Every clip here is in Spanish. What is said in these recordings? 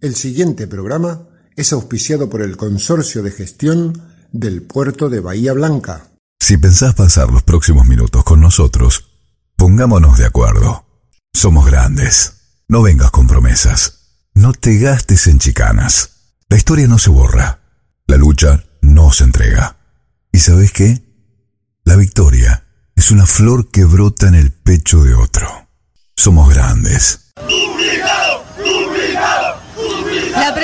El siguiente programa es auspiciado por el Consorcio de Gestión del Puerto de Bahía Blanca. Si pensás pasar los próximos minutos con nosotros, pongámonos de acuerdo. Somos grandes. No vengas con promesas. No te gastes en chicanas. La historia no se borra. La lucha no se entrega. ¿Y sabes qué? La victoria es una flor que brota en el pecho de otro. Somos grandes. La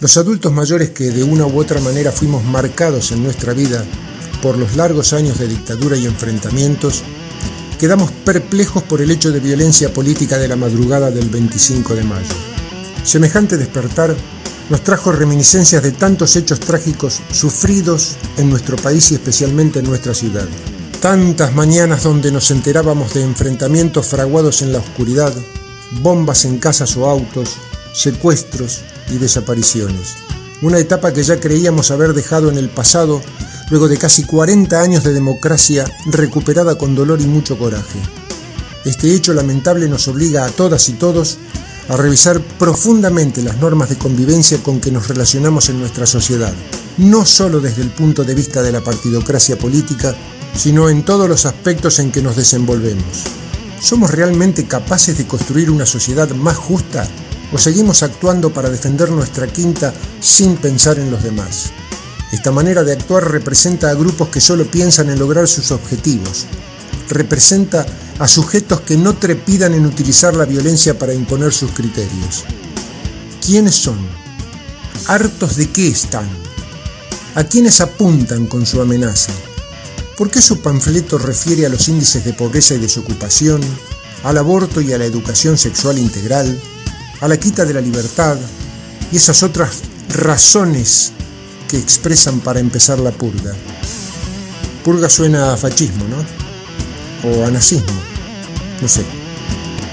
Los adultos mayores que de una u otra manera fuimos marcados en nuestra vida por los largos años de dictadura y enfrentamientos, quedamos perplejos por el hecho de violencia política de la madrugada del 25 de mayo. Semejante despertar nos trajo reminiscencias de tantos hechos trágicos sufridos en nuestro país y especialmente en nuestra ciudad. Tantas mañanas donde nos enterábamos de enfrentamientos fraguados en la oscuridad, bombas en casas o autos, secuestros y desapariciones. Una etapa que ya creíamos haber dejado en el pasado luego de casi 40 años de democracia recuperada con dolor y mucho coraje. Este hecho lamentable nos obliga a todas y todos a revisar profundamente las normas de convivencia con que nos relacionamos en nuestra sociedad, no solo desde el punto de vista de la partidocracia política, sino en todos los aspectos en que nos desenvolvemos. ¿Somos realmente capaces de construir una sociedad más justa o seguimos actuando para defender nuestra quinta sin pensar en los demás? Esta manera de actuar representa a grupos que solo piensan en lograr sus objetivos. Representa a sujetos que no trepidan en utilizar la violencia para imponer sus criterios. ¿Quiénes son? ¿Hartos de qué están? ¿A quiénes apuntan con su amenaza? ¿Por qué su panfleto refiere a los índices de pobreza y desocupación, al aborto y a la educación sexual integral, a la quita de la libertad y esas otras razones que expresan para empezar la purga? Purga suena a fascismo, ¿no? O a nazismo. No sé.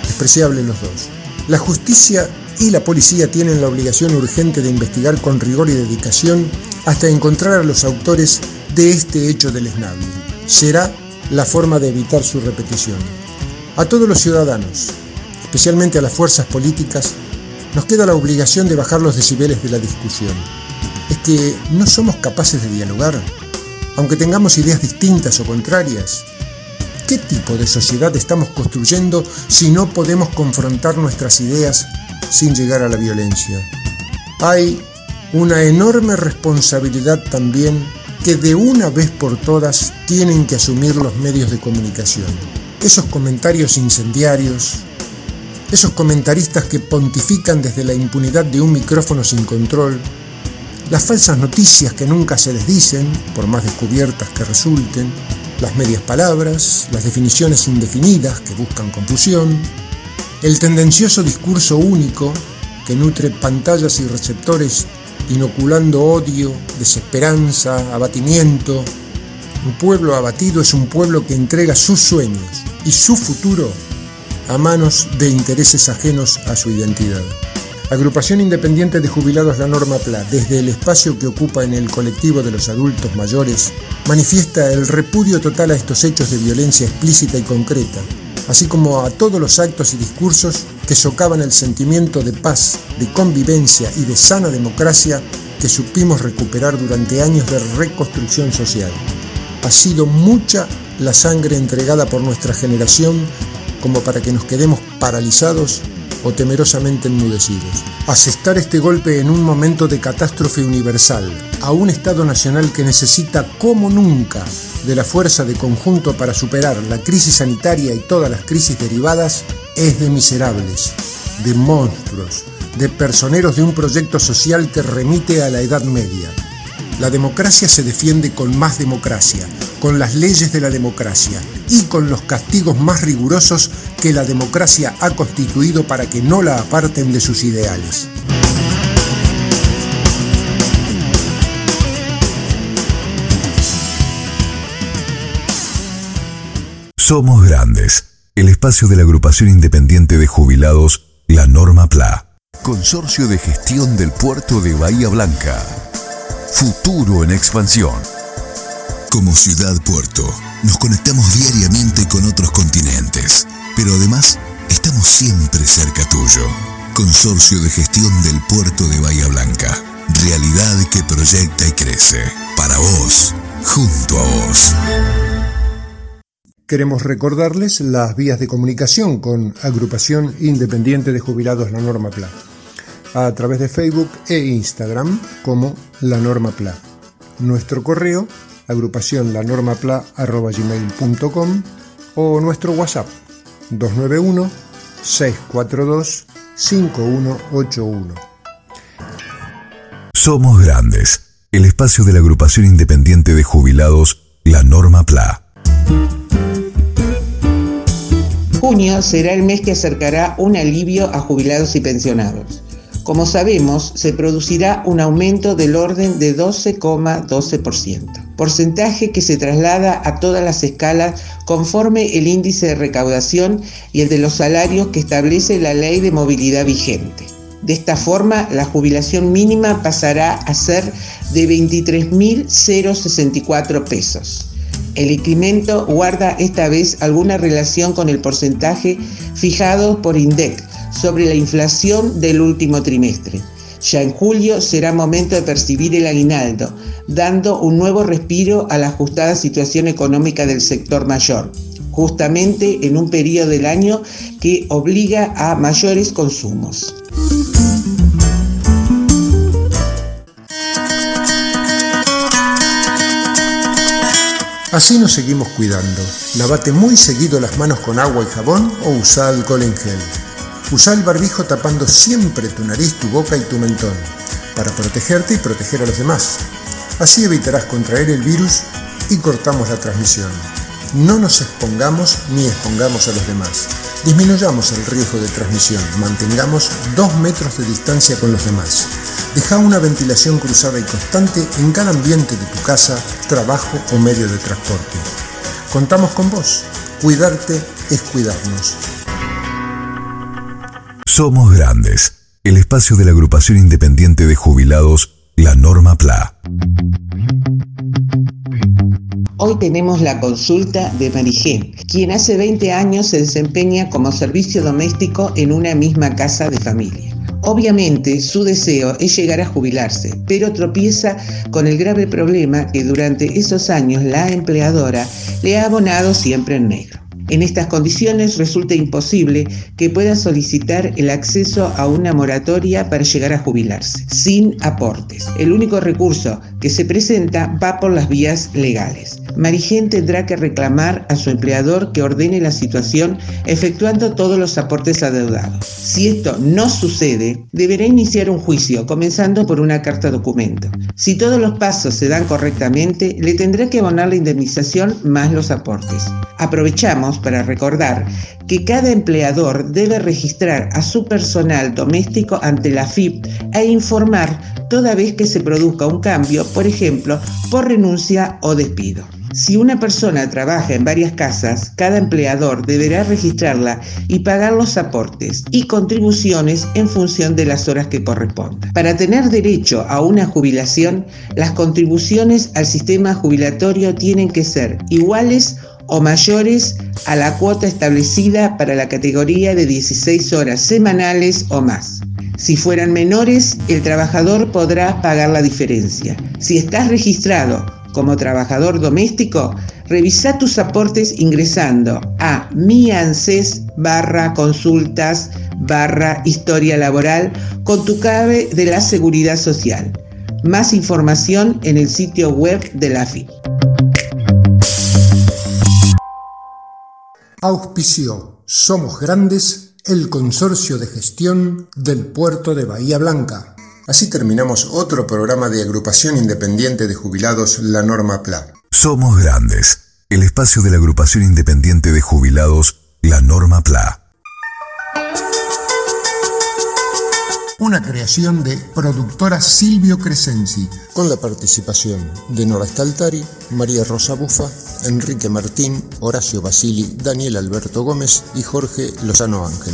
Despreciable los dos. La justicia y la policía tienen la obligación urgente de investigar con rigor y dedicación hasta encontrar a los autores de este hecho deleznable. Será la forma de evitar su repetición. A todos los ciudadanos, especialmente a las fuerzas políticas, nos queda la obligación de bajar los decibeles de la discusión. Es que no somos capaces de dialogar, aunque tengamos ideas distintas o contrarias. ¿Qué tipo de sociedad estamos construyendo si no podemos confrontar nuestras ideas sin llegar a la violencia? Hay una enorme responsabilidad también que de una vez por todas tienen que asumir los medios de comunicación. Esos comentarios incendiarios, esos comentaristas que pontifican desde la impunidad de un micrófono sin control, las falsas noticias que nunca se les dicen, por más descubiertas que resulten, las medias palabras, las definiciones indefinidas que buscan confusión, el tendencioso discurso único que nutre pantallas y receptores inoculando odio, desesperanza, abatimiento. Un pueblo abatido es un pueblo que entrega sus sueños y su futuro a manos de intereses ajenos a su identidad. Agrupación Independiente de Jubilados La Norma PLA, desde el espacio que ocupa en el colectivo de los adultos mayores, manifiesta el repudio total a estos hechos de violencia explícita y concreta, así como a todos los actos y discursos que socavan el sentimiento de paz, de convivencia y de sana democracia que supimos recuperar durante años de reconstrucción social. Ha sido mucha la sangre entregada por nuestra generación como para que nos quedemos paralizados o temerosamente enmudecidos. Asestar este golpe en un momento de catástrofe universal a un Estado nacional que necesita como nunca de la fuerza de conjunto para superar la crisis sanitaria y todas las crisis derivadas es de miserables, de monstruos, de personeros de un proyecto social que remite a la Edad Media. La democracia se defiende con más democracia, con las leyes de la democracia y con los castigos más rigurosos que la democracia ha constituido para que no la aparten de sus ideales. Somos Grandes, el espacio de la agrupación independiente de jubilados, la Norma PLA, Consorcio de Gestión del Puerto de Bahía Blanca. Futuro en expansión. Como ciudad puerto, nos conectamos diariamente con otros continentes, pero además estamos siempre cerca tuyo. Consorcio de Gestión del Puerto de Bahía Blanca. Realidad que proyecta y crece. Para vos, junto a vos. Queremos recordarles las vías de comunicación con Agrupación Independiente de Jubilados La Norma PLA, a través de Facebook e Instagram como La Norma PLA. Nuestro correo, agrupación lanormapla.gmail.com o nuestro WhatsApp 291 642 5181. Somos Grandes, el espacio de la agrupación independiente de jubilados La Norma PLA. Junio será el mes que acercará un alivio a jubilados y pensionados. Como sabemos, se producirá un aumento del orden de 12,12%, porcentaje que se traslada a todas las escalas conforme el índice de recaudación y el de los salarios que establece la ley de movilidad vigente. De esta forma, la jubilación mínima pasará a ser de 23.064 pesos el incremento guarda esta vez alguna relación con el porcentaje fijado por INDEC sobre la inflación del último trimestre. Ya en julio será momento de percibir el aguinaldo, dando un nuevo respiro a la ajustada situación económica del sector mayor, justamente en un periodo del año que obliga a mayores consumos. Así nos seguimos cuidando. Lavate muy seguido las manos con agua y jabón o usa alcohol en gel. Usa el barbijo tapando siempre tu nariz, tu boca y tu mentón, para protegerte y proteger a los demás. Así evitarás contraer el virus y cortamos la transmisión. No nos expongamos ni expongamos a los demás. Disminuyamos el riesgo de transmisión. Mantengamos dos metros de distancia con los demás. Deja una ventilación cruzada y constante en cada ambiente de tu casa, trabajo o medio de transporte. Contamos con vos. Cuidarte es cuidarnos. Somos Grandes, el espacio de la agrupación independiente de jubilados, la Norma PLA. Hoy tenemos la consulta de Marigén, quien hace 20 años se desempeña como servicio doméstico en una misma casa de familia. Obviamente su deseo es llegar a jubilarse, pero tropieza con el grave problema que durante esos años la empleadora le ha abonado siempre en negro. En estas condiciones resulta imposible que pueda solicitar el acceso a una moratoria para llegar a jubilarse, sin aportes. El único recurso que se presenta va por las vías legales. Marigén tendrá que reclamar a su empleador que ordene la situación efectuando todos los aportes adeudados. Si esto no sucede, deberá iniciar un juicio, comenzando por una carta documento. Si todos los pasos se dan correctamente, le tendrá que abonar la indemnización más los aportes. Aprovechamos para recordar que cada empleador debe registrar a su personal doméstico ante la FIP e informar toda vez que se produzca un cambio, por ejemplo, por renuncia o despido. Si una persona trabaja en varias casas, cada empleador deberá registrarla y pagar los aportes y contribuciones en función de las horas que correspondan. Para tener derecho a una jubilación, las contribuciones al sistema jubilatorio tienen que ser iguales o mayores a la cuota establecida para la categoría de 16 horas semanales o más. Si fueran menores, el trabajador podrá pagar la diferencia. Si estás registrado como trabajador doméstico, revisa tus aportes ingresando a mianses barra consultas barra historia laboral con tu clave de la seguridad social. Más información en el sitio web de la AFI. Auspicio Somos Grandes, el consorcio de gestión del puerto de Bahía Blanca. Así terminamos otro programa de agrupación independiente de jubilados La Norma PLA. Somos Grandes, el espacio de la agrupación independiente de jubilados La Norma PLA. una creación de productora Silvio Crescenzi, con la participación de Nora Staltari, María Rosa Bufa, Enrique Martín, Horacio Basili, Daniel Alberto Gómez y Jorge Lozano Ángel.